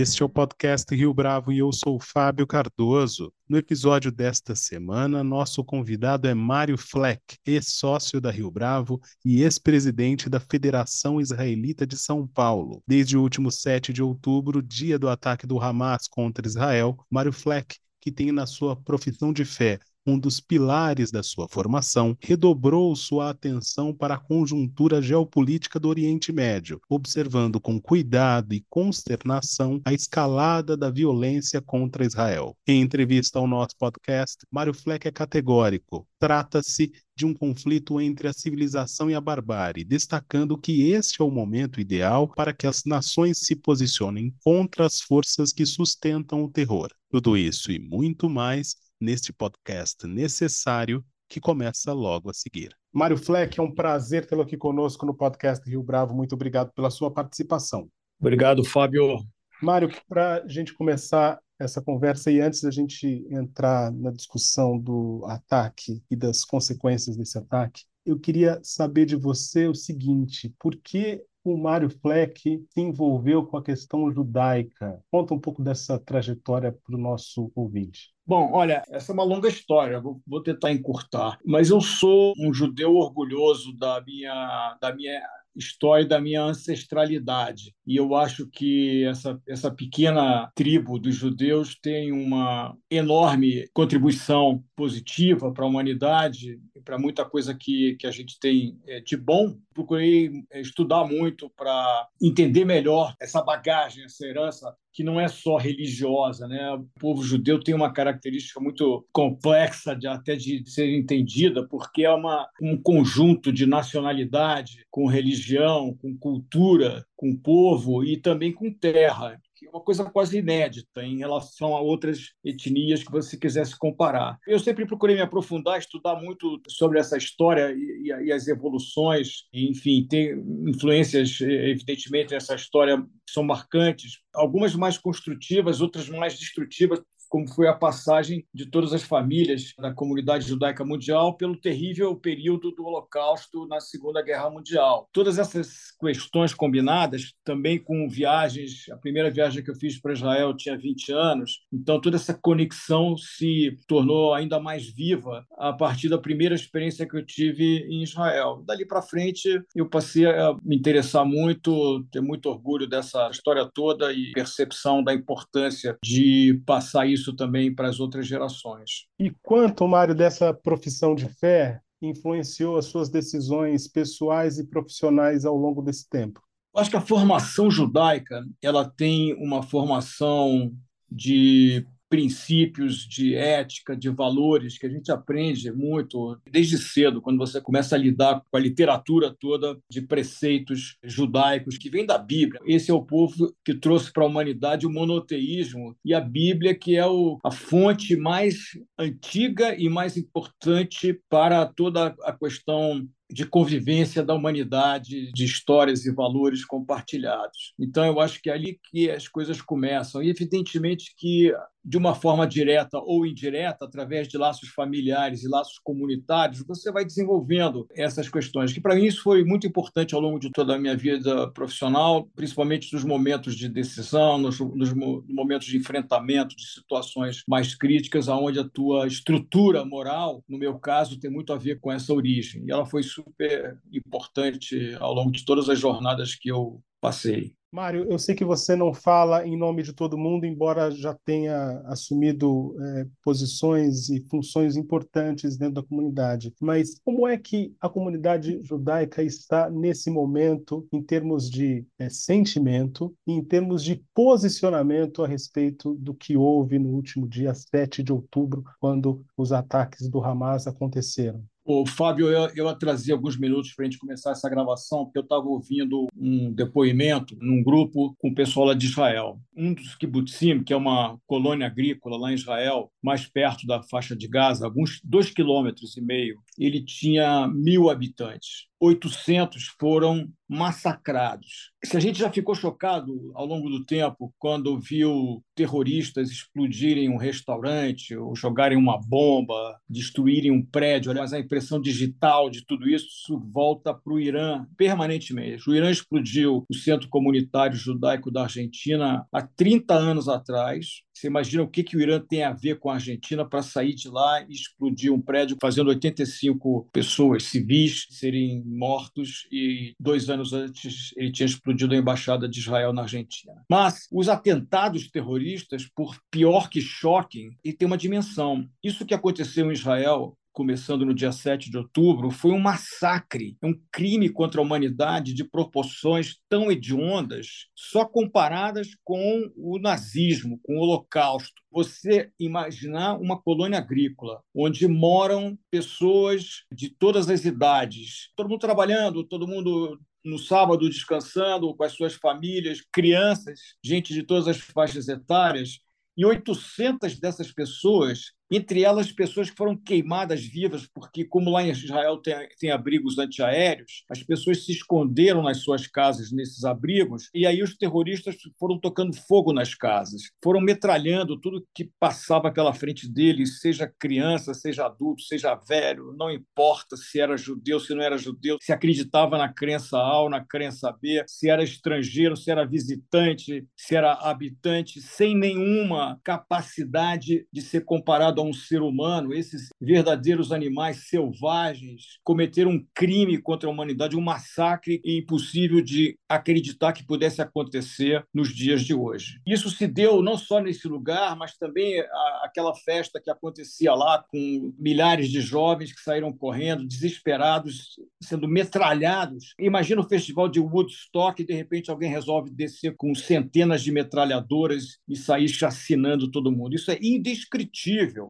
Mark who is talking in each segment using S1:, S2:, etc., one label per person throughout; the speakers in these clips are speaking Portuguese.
S1: Este é o podcast Rio Bravo e eu sou Fábio Cardoso. No episódio desta semana, nosso convidado é Mário Fleck, ex-sócio da Rio Bravo e ex-presidente da Federação Israelita de São Paulo. Desde o último 7 de outubro, dia do ataque do Hamas contra Israel, Mário Fleck, que tem na sua profissão de fé um dos pilares da sua formação, redobrou sua atenção para a conjuntura geopolítica do Oriente Médio, observando com cuidado e consternação a escalada da violência contra Israel. Em entrevista ao nosso podcast, Mário Fleck é categórico. Trata-se de um conflito entre a civilização e a barbárie, destacando que este é o momento ideal para que as nações se posicionem contra as forças que sustentam o terror. Tudo isso e muito mais neste podcast necessário que começa logo a seguir. Mário Fleck, é um prazer tê-lo aqui conosco no podcast Rio Bravo. Muito obrigado pela sua participação.
S2: Obrigado, Fábio.
S1: Mário, para a gente começar essa conversa e antes da gente entrar na discussão do ataque e das consequências desse ataque, eu queria saber de você o seguinte: por que o Mário Fleck se envolveu com a questão judaica? Conta um pouco dessa trajetória para o nosso ouvinte.
S2: Bom, olha, essa é uma longa história, vou tentar encurtar. Mas eu sou um judeu orgulhoso da minha, da minha história da minha ancestralidade. E eu acho que essa, essa pequena tribo dos judeus tem uma enorme contribuição positiva para a humanidade para muita coisa que, que a gente tem é, de bom. Procurei é, estudar muito para entender melhor essa bagagem, essa herança que não é só religiosa, né? O povo judeu tem uma característica muito complexa de até de ser entendida, porque é uma, um conjunto de nacionalidade com religião, com cultura, com povo e também com terra uma coisa quase inédita em relação a outras etnias que você quisesse comparar. Eu sempre procurei me aprofundar, estudar muito sobre essa história e, e as evoluções, enfim, ter influências, evidentemente, nessa história que são marcantes, algumas mais construtivas, outras mais destrutivas, como foi a passagem de todas as famílias da comunidade judaica mundial pelo terrível período do Holocausto na Segunda Guerra Mundial. Todas essas questões combinadas, também com viagens, a primeira viagem que eu fiz para Israel tinha 20 anos, então toda essa conexão se tornou ainda mais viva a partir da primeira experiência que eu tive em Israel. Dali para frente, eu passei a me interessar muito, ter muito orgulho dessa história toda e percepção da importância de passar isso isso também para as outras gerações.
S1: E quanto, Mário, dessa profissão de fé influenciou as suas decisões pessoais e profissionais ao longo desse tempo?
S2: Acho que a formação judaica ela tem uma formação de princípios de ética, de valores que a gente aprende muito desde cedo, quando você começa a lidar com a literatura toda de preceitos judaicos que vem da Bíblia. Esse é o povo que trouxe para a humanidade o monoteísmo e a Bíblia que é o, a fonte mais antiga e mais importante para toda a questão de convivência da humanidade, de histórias e valores compartilhados. Então, eu acho que é ali que as coisas começam. E, evidentemente, que de uma forma direta ou indireta, através de laços familiares e laços comunitários, você vai desenvolvendo essas questões. Que para mim isso foi muito importante ao longo de toda a minha vida profissional, principalmente nos momentos de decisão, nos, nos momentos de enfrentamento de situações mais críticas, aonde a tua estrutura moral, no meu caso, tem muito a ver com essa origem. E ela foi super importante ao longo de todas as jornadas que eu passei.
S1: Mário, eu sei que você não fala em nome de todo mundo, embora já tenha assumido é, posições e funções importantes dentro da comunidade. Mas como é que a comunidade judaica está nesse momento, em termos de é, sentimento e em termos de posicionamento a respeito do que houve no último dia 7 de outubro, quando os ataques do Hamas aconteceram?
S2: O Fábio, eu, eu ia trazer alguns minutos para a gente começar essa gravação, porque eu estava ouvindo um depoimento num grupo com o pessoal lá de Israel. Um dos kibbutzim, que é uma colônia agrícola lá em Israel, mais perto da faixa de Gaza, alguns dois quilômetros e meio, ele tinha mil habitantes. 800 foram massacrados se a gente já ficou chocado ao longo do tempo quando viu terroristas explodirem um restaurante ou jogarem uma bomba, destruírem um prédio, mas a impressão digital de tudo isso volta para o Irã permanentemente. O Irã explodiu o Centro Comunitário Judaico da Argentina há 30 anos atrás. Você imagina o que, que o Irã tem a ver com a Argentina para sair de lá e explodir um prédio, fazendo 85 pessoas civis serem mortos e dois anos antes ele tinha explodido a embaixada de Israel na Argentina. Mas os atentados terroristas, por pior que choquem, e tem uma dimensão. Isso que aconteceu em Israel começando no dia 7 de outubro, foi um massacre, um crime contra a humanidade de proporções tão hediondas, só comparadas com o nazismo, com o Holocausto. Você imaginar uma colônia agrícola, onde moram pessoas de todas as idades, todo mundo trabalhando, todo mundo no sábado descansando com as suas famílias, crianças, gente de todas as faixas etárias, e 800 dessas pessoas entre elas pessoas que foram queimadas vivas, porque, como lá em Israel tem, tem abrigos antiaéreos, as pessoas se esconderam nas suas casas nesses abrigos, e aí os terroristas foram tocando fogo nas casas, foram metralhando tudo que passava pela frente deles, seja criança, seja adulto, seja velho, não importa se era judeu, se não era judeu, se acreditava na crença A ou na crença B, se era estrangeiro, se era visitante, se era habitante, sem nenhuma capacidade de ser comparado a um ser humano, esses verdadeiros animais selvagens, cometeram um crime contra a humanidade, um massacre impossível de acreditar que pudesse acontecer nos dias de hoje. Isso se deu não só nesse lugar, mas também a, aquela festa que acontecia lá com milhares de jovens que saíram correndo, desesperados, sendo metralhados. Imagina o festival de Woodstock e de repente alguém resolve descer com centenas de metralhadoras e sair chacinando todo mundo. Isso é indescritível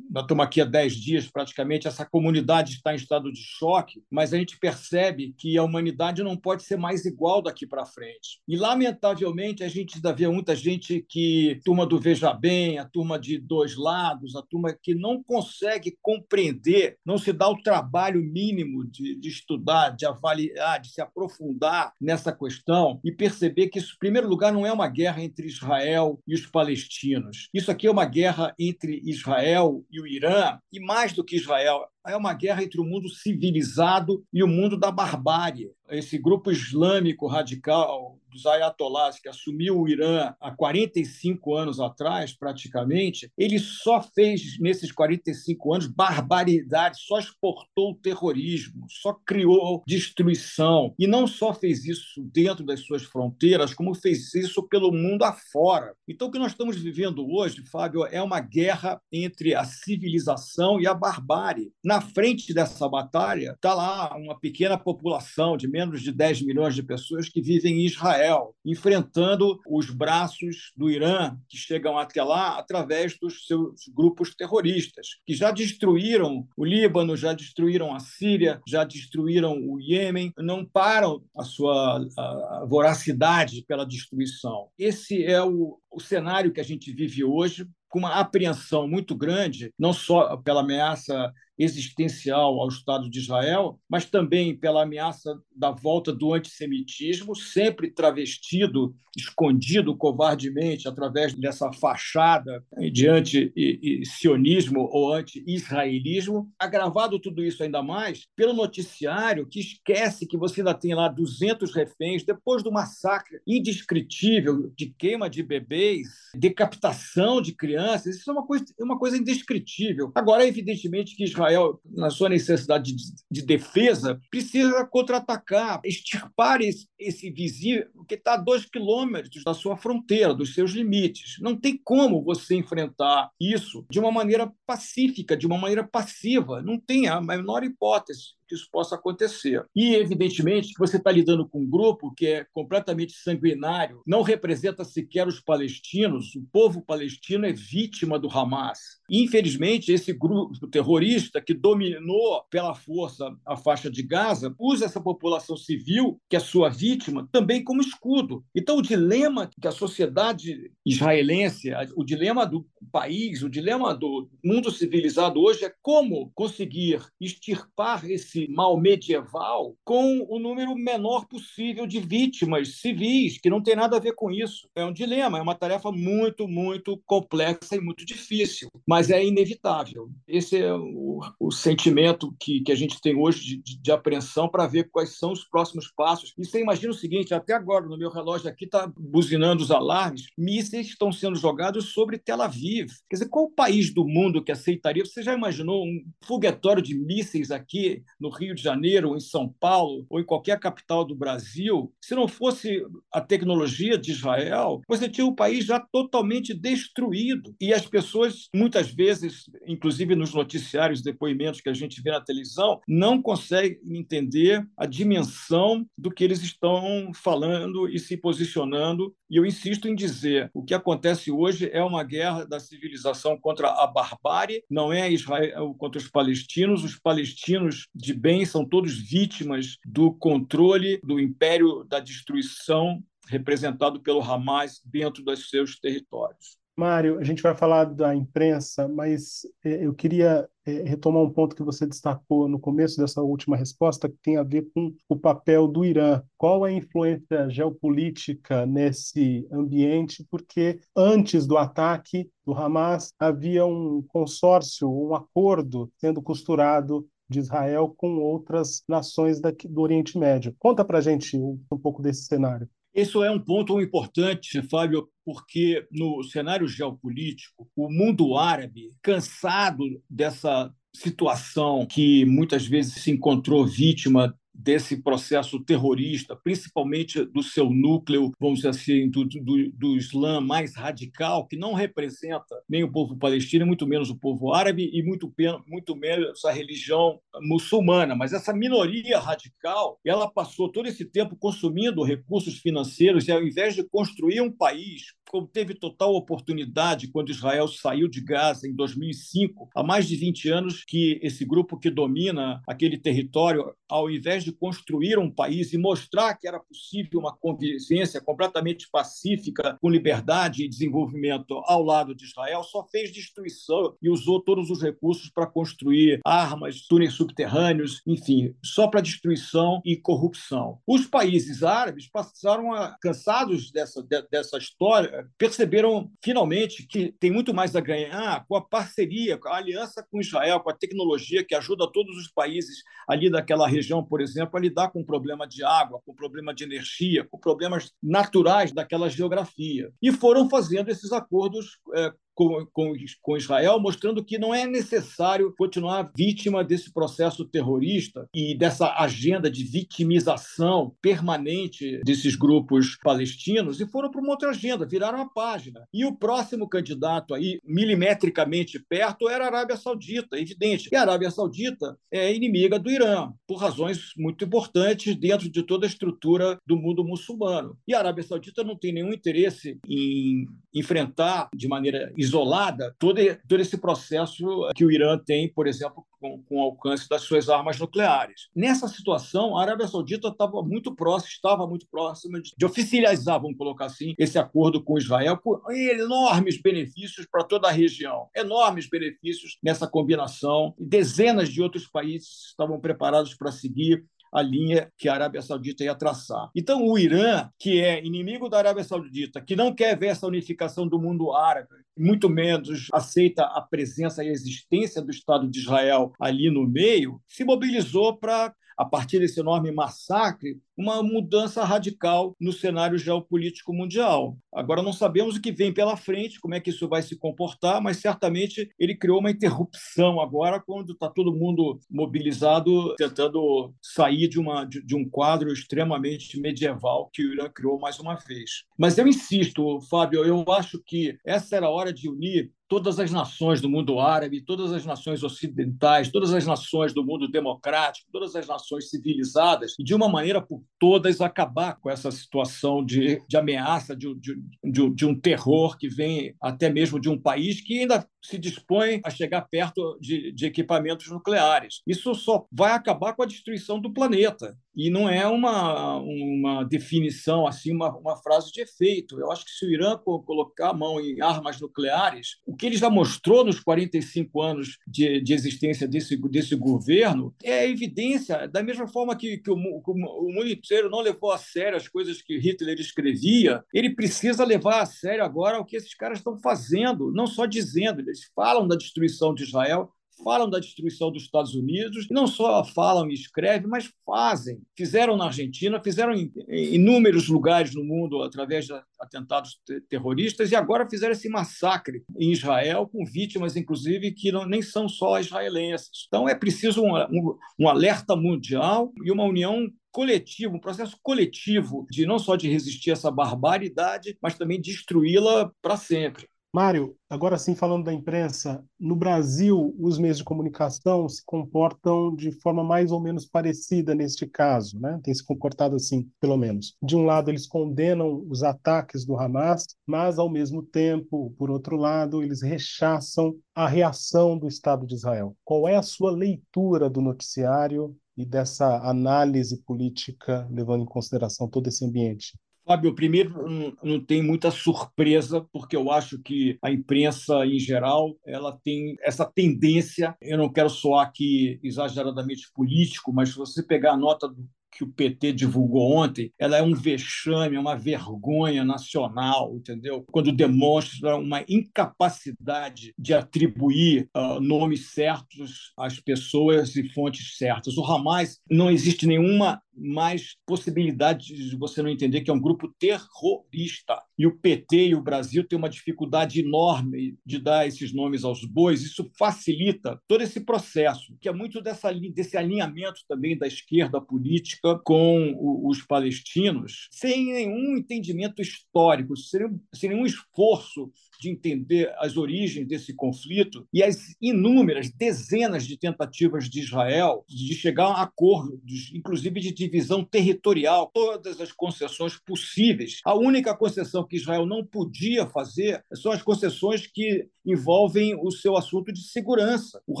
S2: nós estamos aqui há 10 dias praticamente, essa comunidade está em estado de choque, mas a gente percebe que a humanidade não pode ser mais igual daqui para frente. E, lamentavelmente, a gente ainda vê muita gente que, turma do Veja Bem, a turma de dois lados, a turma que não consegue compreender, não se dá o trabalho mínimo de, de estudar, de avaliar, de se aprofundar nessa questão e perceber que isso, em primeiro lugar, não é uma guerra entre Israel e os palestinos. Isso aqui é uma guerra entre Israel e o Irã, e mais do que Israel, é uma guerra entre o mundo civilizado e o mundo da barbárie. Esse grupo islâmico radical dos ayatollahs que assumiu o Irã há 45 anos atrás, praticamente, ele só fez nesses 45 anos barbaridade, só exportou o terrorismo, só criou destruição e não só fez isso dentro das suas fronteiras, como fez isso pelo mundo afora. Então o que nós estamos vivendo hoje, Fábio, é uma guerra entre a civilização e a barbárie na frente dessa batalha está lá uma pequena população de menos de 10 milhões de pessoas que vivem em Israel, enfrentando os braços do Irã, que chegam até lá através dos seus grupos terroristas, que já destruíram o Líbano, já destruíram a Síria, já destruíram o Iêmen, não param a sua a voracidade pela destruição. Esse é o, o cenário que a gente vive hoje, com uma apreensão muito grande, não só pela ameaça existencial ao Estado de Israel, mas também pela ameaça da volta do antissemitismo, sempre travestido, escondido covardemente através dessa fachada de anti-sionismo ou anti-israelismo, agravado tudo isso ainda mais pelo noticiário que esquece que você ainda tem lá 200 reféns depois do massacre indescritível de queima de bebês, decapitação de crianças. Isso é uma coisa, uma coisa indescritível. Agora, evidentemente que Israel Israel, na sua necessidade de, de defesa, precisa contra-atacar, extirpar esse, esse vizinho que está a dois quilômetros da sua fronteira, dos seus limites. Não tem como você enfrentar isso de uma maneira pacífica, de uma maneira passiva. Não tem a menor hipótese que isso possa acontecer. E, evidentemente, você está lidando com um grupo que é completamente sanguinário, não representa sequer os palestinos, o povo palestino é vítima do Hamas. Infelizmente, esse grupo terrorista que dominou pela força a faixa de Gaza usa essa população civil, que é sua vítima, também como escudo. Então, o dilema que a sociedade israelense, o dilema do país, o dilema do mundo civilizado hoje é como conseguir extirpar esse mal medieval com o número menor possível de vítimas civis, que não tem nada a ver com isso. É um dilema, é uma tarefa muito, muito complexa e muito difícil, mas é inevitável. Esse é o, o sentimento que, que a gente tem hoje de, de apreensão para ver quais são os próximos passos. E você imagina o seguinte: até agora, no meu relógio aqui está buzinando os alarmes, mísseis estão sendo jogados sobre Tel Aviv. Quer dizer, qual país do mundo que aceitaria? Você já imaginou um foguetório de mísseis aqui no Rio de Janeiro, ou em São Paulo, ou em qualquer capital do Brasil? Se não fosse a tecnologia de Israel, você tinha o país já totalmente destruído. E as pessoas, muitas vezes, inclusive nos noticiários, depoimentos que a gente vê na televisão, não conseguem entender a dimensão do que eles estão falando e se posicionando. E eu insisto em dizer: o que acontece hoje é uma guerra da civilização contra a barbárie, não é Israel contra os palestinos. Os palestinos de bem são todos vítimas do controle do império da destruição representado pelo Hamas dentro dos seus territórios.
S1: Mário, a gente vai falar da imprensa, mas é, eu queria é, retomar um ponto que você destacou no começo dessa última resposta, que tem a ver com o papel do Irã. Qual a influência geopolítica nesse ambiente? Porque antes do ataque do Hamas havia um consórcio, um acordo sendo costurado de Israel com outras nações do Oriente Médio. Conta para gente um pouco desse cenário.
S2: Isso é um ponto importante, Fábio, porque no cenário geopolítico, o mundo árabe, cansado dessa situação que muitas vezes se encontrou vítima desse processo terrorista, principalmente do seu núcleo, vamos dizer assim, do, do, do Islã mais radical, que não representa nem o povo palestino, muito menos o povo árabe e muito, muito menos a religião muçulmana. Mas essa minoria radical, ela passou todo esse tempo consumindo recursos financeiros e, ao invés de construir um país teve total oportunidade quando Israel saiu de Gaza em 2005, há mais de 20 anos que esse grupo que domina aquele território, ao invés de construir um país e mostrar que era possível uma convivência completamente pacífica, com liberdade e desenvolvimento ao lado de Israel, só fez destruição e usou todos os recursos para construir armas, túneis subterrâneos, enfim, só para destruição e corrupção. Os países árabes passaram a, cansados dessa, dessa história, perceberam finalmente que tem muito mais a ganhar com a parceria, com a aliança com Israel, com a tecnologia que ajuda todos os países ali daquela região, por exemplo, a lidar com o problema de água, com o problema de energia, com problemas naturais daquela geografia. E foram fazendo esses acordos é, com, com, com Israel, mostrando que não é necessário continuar vítima desse processo terrorista e dessa agenda de vitimização permanente desses grupos palestinos e foram para uma outra agenda, viraram a página. E o próximo candidato aí, milimetricamente perto, era a Arábia Saudita, evidente. E a Arábia Saudita é inimiga do Irã, por razões muito importantes dentro de toda a estrutura do mundo muçulmano. E a Arábia Saudita não tem nenhum interesse em enfrentar de maneira isolada todo, todo esse processo que o Irã tem, por exemplo, com, com o alcance das suas armas nucleares. Nessa situação, a Arábia Saudita estava muito próxima, estava muito próxima de, de oficializar, vamos colocar assim, esse acordo com Israel, com enormes benefícios para toda a região, enormes benefícios nessa combinação. Dezenas de outros países estavam preparados para seguir a linha que a Arábia Saudita ia traçar. Então, o Irã, que é inimigo da Arábia Saudita, que não quer ver essa unificação do mundo árabe, muito menos aceita a presença e a existência do Estado de Israel ali no meio, se mobilizou para a partir desse enorme massacre, uma mudança radical no cenário geopolítico mundial. Agora não sabemos o que vem pela frente, como é que isso vai se comportar, mas certamente ele criou uma interrupção agora, quando está todo mundo mobilizado, tentando sair de, uma, de, de um quadro extremamente medieval que o Irã criou mais uma vez. Mas eu insisto, Fábio, eu acho que essa era a hora de unir todas as nações do mundo árabe, todas as nações ocidentais, todas as nações do mundo democrático, todas as nações civilizadas, de uma maneira por todas acabar com essa situação de, de ameaça, de, de, de, um terror que vem até mesmo de um país que ainda se dispõe a chegar perto de, de, equipamentos nucleares. Isso só vai acabar com a destruição do planeta. E não é uma, uma definição, assim, uma, uma frase de efeito. Eu acho que se o Irã colocar a mão em armas nucleares, o que ele já mostrou nos 45 anos de, de existência desse, desse governo é evidência, da mesma forma que, que o, o mundo inteiro não levou a sério as coisas que Hitler escrevia, ele precisa levar a sério agora o que esses caras estão fazendo, não só dizendo, eles falam da destruição de Israel, falam da destruição dos Estados Unidos, não só falam e escrevem, mas fazem. Fizeram na Argentina, fizeram em, inúmeros lugares no mundo através de atentados terroristas, e agora fizeram esse massacre em Israel, com vítimas, inclusive, que não, nem são só israelenses. Então é preciso um, um, um alerta mundial e uma união coletivo, um processo coletivo de não só de resistir a essa barbaridade, mas também destruí-la para sempre.
S1: Mário, agora sim falando da imprensa, no Brasil os meios de comunicação se comportam de forma mais ou menos parecida neste caso, né? Tem se comportado assim, pelo menos. De um lado eles condenam os ataques do Hamas, mas ao mesmo tempo, por outro lado, eles rechaçam a reação do Estado de Israel. Qual é a sua leitura do noticiário e dessa análise política levando em consideração todo esse ambiente?
S2: Fábio, primeiro não tem muita surpresa, porque eu acho que a imprensa em geral ela tem essa tendência. Eu não quero soar aqui exageradamente político, mas se você pegar a nota do que o PT divulgou ontem, ela é um vexame, é uma vergonha nacional, entendeu? Quando demonstra uma incapacidade de atribuir uh, nomes certos às pessoas e fontes certas. O Hamas não existe nenhuma mais possibilidade de você não entender que é um grupo terrorista. E o PT e o Brasil têm uma dificuldade enorme de dar esses nomes aos bois. Isso facilita todo esse processo, que é muito dessa, desse alinhamento também da esquerda política com os palestinos, sem nenhum entendimento histórico, sem, sem nenhum esforço de entender as origens desse conflito e as inúmeras dezenas de tentativas de Israel de chegar a acordos, inclusive de divisão territorial, todas as concessões possíveis. A única concessão que Israel não podia fazer são as concessões que envolvem o seu assunto de segurança. O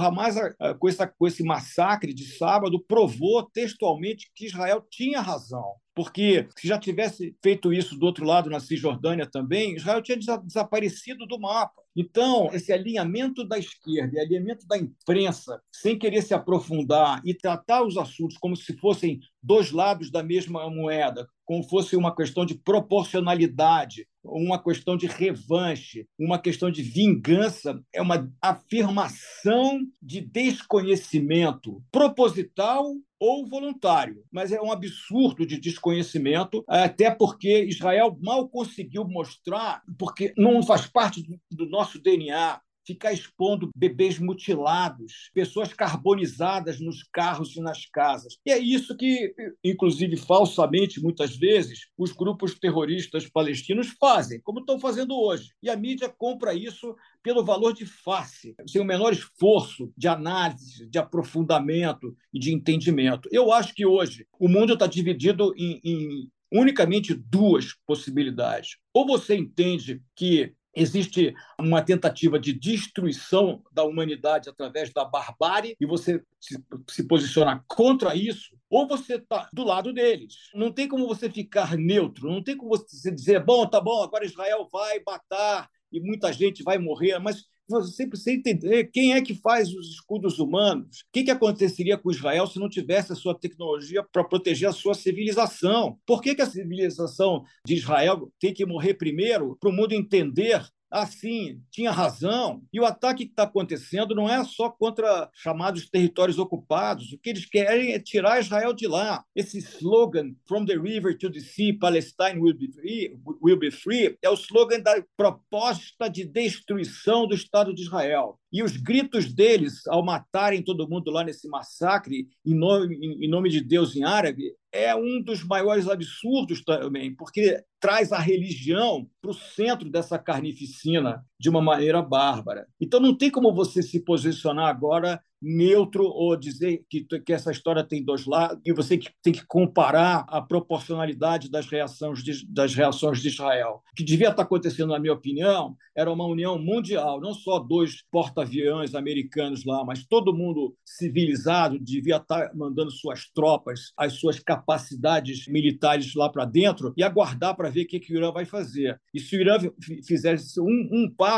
S2: Hamas, ah, com, com esse massacre de sábado, provou textualmente que Israel tinha razão porque se já tivesse feito isso do outro lado, na Cisjordânia também, Israel tinha desaparecido do mapa. Então, esse alinhamento da esquerda e alinhamento da imprensa, sem querer se aprofundar e tratar os assuntos como se fossem dois lados da mesma moeda, como fosse uma questão de proporcionalidade, uma questão de revanche, uma questão de vingança, é uma afirmação de desconhecimento proposital ou voluntário, mas é um absurdo de desconhecimento, até porque Israel mal conseguiu mostrar, porque não faz parte do nosso DNA ficar expondo bebês mutilados, pessoas carbonizadas nos carros e nas casas. E é isso que, inclusive falsamente, muitas vezes, os grupos terroristas palestinos fazem, como estão fazendo hoje. E a mídia compra isso pelo valor de face, sem o menor esforço de análise, de aprofundamento e de entendimento. Eu acho que hoje o mundo está dividido em, em unicamente duas possibilidades. Ou você entende que existe uma tentativa de destruição da humanidade através da barbárie e você se, se posiciona contra isso, ou você está do lado deles. Não tem como você ficar neutro, não tem como você dizer, bom, tá bom, agora Israel vai matar e muita gente vai morrer, mas você precisa entender quem é que faz os escudos humanos. O que, que aconteceria com Israel se não tivesse a sua tecnologia para proteger a sua civilização? Por que, que a civilização de Israel tem que morrer primeiro para o mundo entender assim, tinha razão. E o ataque que está acontecendo não é só contra chamados territórios ocupados. O que eles querem é tirar Israel de lá. Esse slogan, From the River to the Sea, Palestine will be free, will be free é o slogan da proposta de destruição do Estado de Israel. E os gritos deles ao matarem todo mundo lá nesse massacre, em nome, em nome de Deus em árabe, é um dos maiores absurdos também, porque traz a religião para o centro dessa carnificina. De uma maneira bárbara. Então não tem como você se posicionar agora neutro ou dizer que, que essa história tem dois lados e você tem que comparar a proporcionalidade das reações de, das reações de Israel. O que devia estar acontecendo, na minha opinião, era uma união mundial, não só dois porta-aviões americanos lá, mas todo mundo civilizado devia estar mandando suas tropas, as suas capacidades militares lá para dentro e aguardar para ver o que, que o Irã vai fazer. E se o Irã fizesse um, um passo,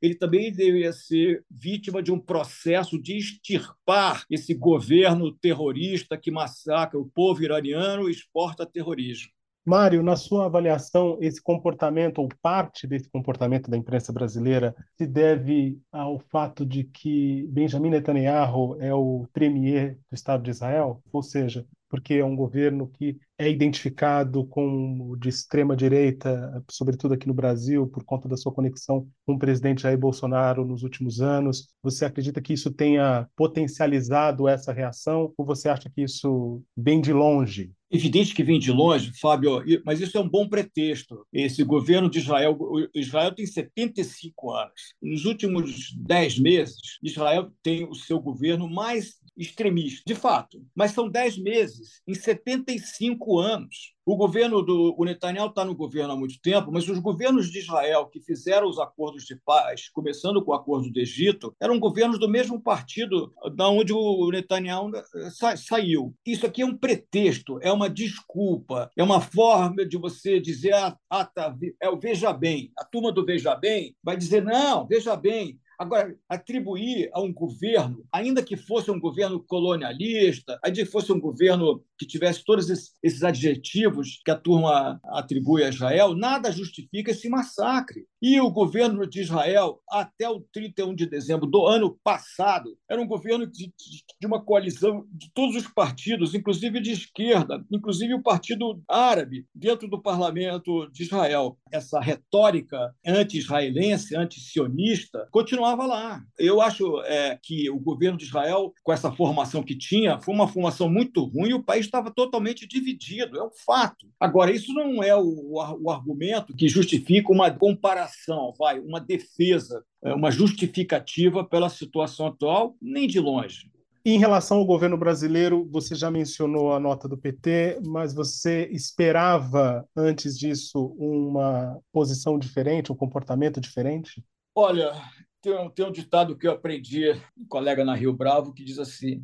S2: ele também deveria ser vítima de um processo de extirpar esse governo terrorista que massacra o povo iraniano e exporta terrorismo.
S1: Mário, na sua avaliação, esse comportamento, ou parte desse comportamento da imprensa brasileira, se deve ao fato de que Benjamin Netanyahu é o premier do Estado de Israel? Ou seja, porque é um governo que é identificado com de extrema direita, sobretudo aqui no Brasil, por conta da sua conexão com o presidente Jair Bolsonaro nos últimos anos. Você acredita que isso tenha potencializado essa reação ou você acha que isso vem de longe?
S2: Evidente que vem de longe, Fábio, mas isso é um bom pretexto. Esse governo de Israel, Israel tem 75 anos. Nos últimos 10 meses, Israel tem o seu governo mais extremista, de fato. Mas são 10 meses em 75 anos. O governo do o Netanyahu está no governo há muito tempo, mas os governos de Israel que fizeram os acordos de paz, começando com o acordo do Egito, eram governos do mesmo partido da onde o Netanyahu eh, sa saiu. Isso aqui é um pretexto, é uma desculpa, é uma forma de você dizer ah, ah tá, é o veja bem. A turma do veja bem vai dizer não, veja bem, Agora, atribuir a um governo, ainda que fosse um governo colonialista, ainda que fosse um governo que tivesse todos esses adjetivos que a turma atribui a Israel, nada justifica esse massacre. E o governo de Israel, até o 31 de dezembro do ano passado, era um governo de, de uma coalizão de todos os partidos, inclusive de esquerda, inclusive o Partido Árabe, dentro do parlamento de Israel. Essa retórica anti-israelense, anti-sionista, continuava lá. Eu acho é, que o governo de Israel, com essa formação que tinha, foi uma formação muito ruim e o país estava totalmente dividido, é um fato. Agora, isso não é o, o argumento que justifica uma comparação vai, uma defesa, é, uma justificativa pela situação atual, nem de longe.
S1: Em relação ao governo brasileiro, você já mencionou a nota do PT, mas você esperava antes disso uma posição diferente, um comportamento diferente?
S2: Olha, tem, tem um ditado que eu aprendi, um colega na Rio Bravo, que diz assim: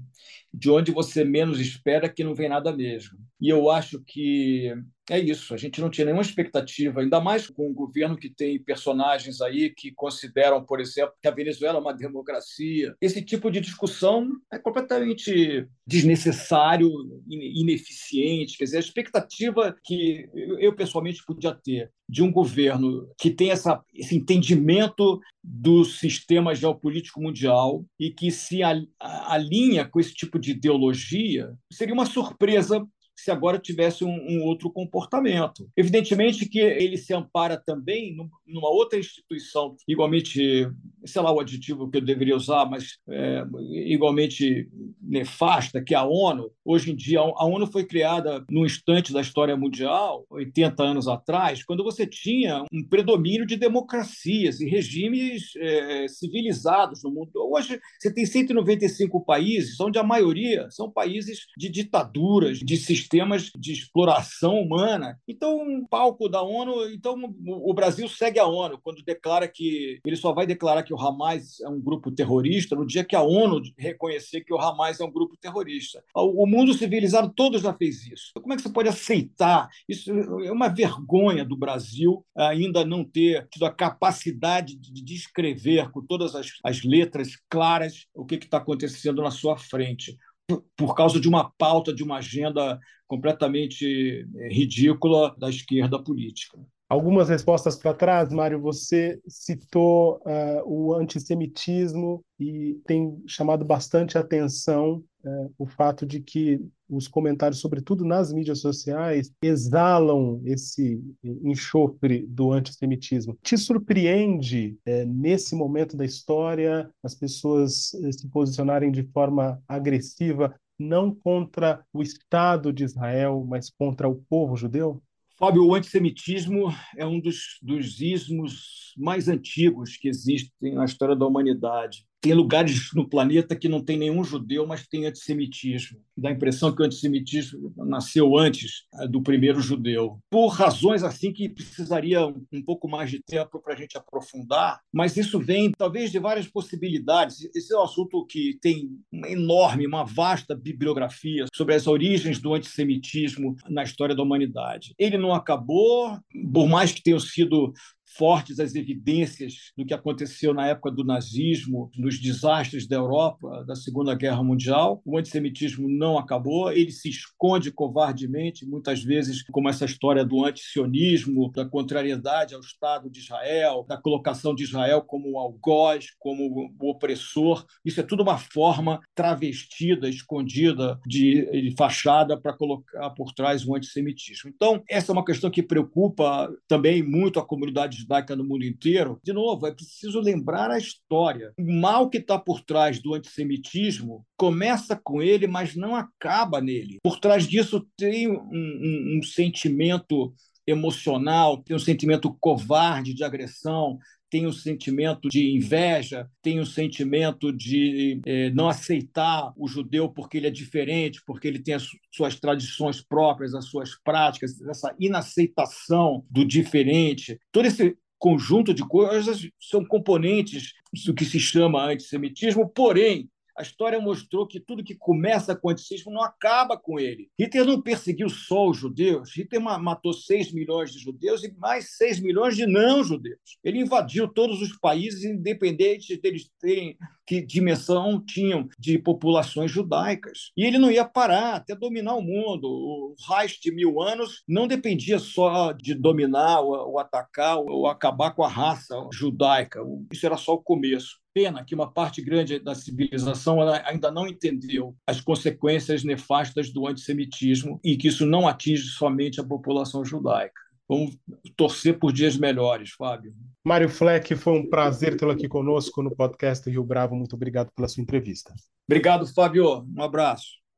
S2: de onde você menos espera que não vem nada mesmo. E eu acho que é isso. A gente não tinha nenhuma expectativa, ainda mais com um governo que tem personagens aí que consideram, por exemplo, que a Venezuela é uma democracia. Esse tipo de discussão é completamente desnecessário, ineficiente. Quer dizer, a expectativa que eu pessoalmente podia ter de um governo que tem essa, esse entendimento do sistema geopolítico mundial e que se alinha com esse tipo de ideologia, seria uma surpresa se agora tivesse um, um, outro comportamento. Evidentemente que ele se ampara também numa outra instituição igualmente, sei lá o adjetivo que eu deveria usar, mas é, igualmente nefasta, que a ONU. Hoje em dia, a ONU foi criada num instante da história mundial, 80 anos atrás, quando você tinha um predomínio de democracias e regimes é, civilizados no mundo. Hoje, você tem 195 países, onde a maioria são países de ditaduras, de sistemas de exploração humana. Então, um palco da ONU, então o Brasil segue a ONU quando declara que ele só vai declarar que o Hamas é um grupo terrorista no dia que a ONU reconhecer que o Hamas é um grupo terrorista. O mundo civilizado todo já fez isso. Como é que você pode aceitar? Isso é uma vergonha do Brasil ainda não ter tido a capacidade de descrever com todas as, as letras claras o que está acontecendo na sua frente por causa de uma pauta, de uma agenda completamente eh, ridícula da esquerda política.
S1: Algumas respostas para trás, Mário, você citou uh, o antissemitismo e tem chamado bastante atenção uh, o fato de que os comentários, sobretudo nas mídias sociais, exalam esse enxofre do antissemitismo. Te surpreende, uh, nesse momento da história, as pessoas se posicionarem de forma agressiva, não contra o Estado de Israel, mas contra o povo judeu?
S2: Fábio, o antissemitismo é um dos, dos ismos mais antigos que existem na história da humanidade tem lugares no planeta que não tem nenhum judeu, mas tem antissemitismo. Dá a impressão que o antissemitismo nasceu antes eh, do primeiro judeu. Por razões assim que precisaria um pouco mais de tempo para a gente aprofundar, mas isso vem talvez de várias possibilidades. Esse é um assunto que tem uma enorme, uma vasta bibliografia sobre as origens do antissemitismo na história da humanidade. Ele não acabou, por mais que tenham sido fortes as evidências do que aconteceu na época do nazismo, nos desastres da Europa, da Segunda Guerra Mundial. O antissemitismo não acabou, ele se esconde covardemente, muitas vezes, como essa história do antisionismo, da contrariedade ao Estado de Israel, da colocação de Israel como algoz, como o opressor. Isso é tudo uma forma travestida, escondida de, de fachada para colocar por trás o antissemitismo. Então, essa é uma questão que preocupa também muito a comunidade judaica no mundo inteiro, de novo, é preciso lembrar a história. O mal que está por trás do antissemitismo começa com ele, mas não acaba nele. Por trás disso tem um, um, um sentimento emocional, tem um sentimento covarde de agressão, tem um sentimento de inveja, tem um sentimento de eh, não aceitar o judeu porque ele é diferente, porque ele tem as suas tradições próprias, as suas práticas, essa inaceitação do diferente. Todo esse conjunto de coisas são componentes do que se chama antissemitismo, porém, a história mostrou que tudo que começa com o antissemitismo não acaba com ele. Hitler não perseguiu só os judeus, Hitler matou 6 milhões de judeus e mais 6 milhões de não-judeus. Ele invadiu todos os países, independente deles terem que dimensão tinham de populações judaicas. E ele não ia parar até dominar o mundo. O Reich de mil anos não dependia só de dominar ou atacar ou acabar com a raça judaica. Isso era só o começo pena que uma parte grande da civilização ainda não entendeu as consequências nefastas do antissemitismo e que isso não atinge somente a população judaica. Vamos torcer por dias melhores, Fábio.
S1: Mário Fleck, foi um prazer tê-lo aqui conosco no podcast Rio Bravo. Muito obrigado pela sua entrevista.
S2: Obrigado, Fábio. Um abraço.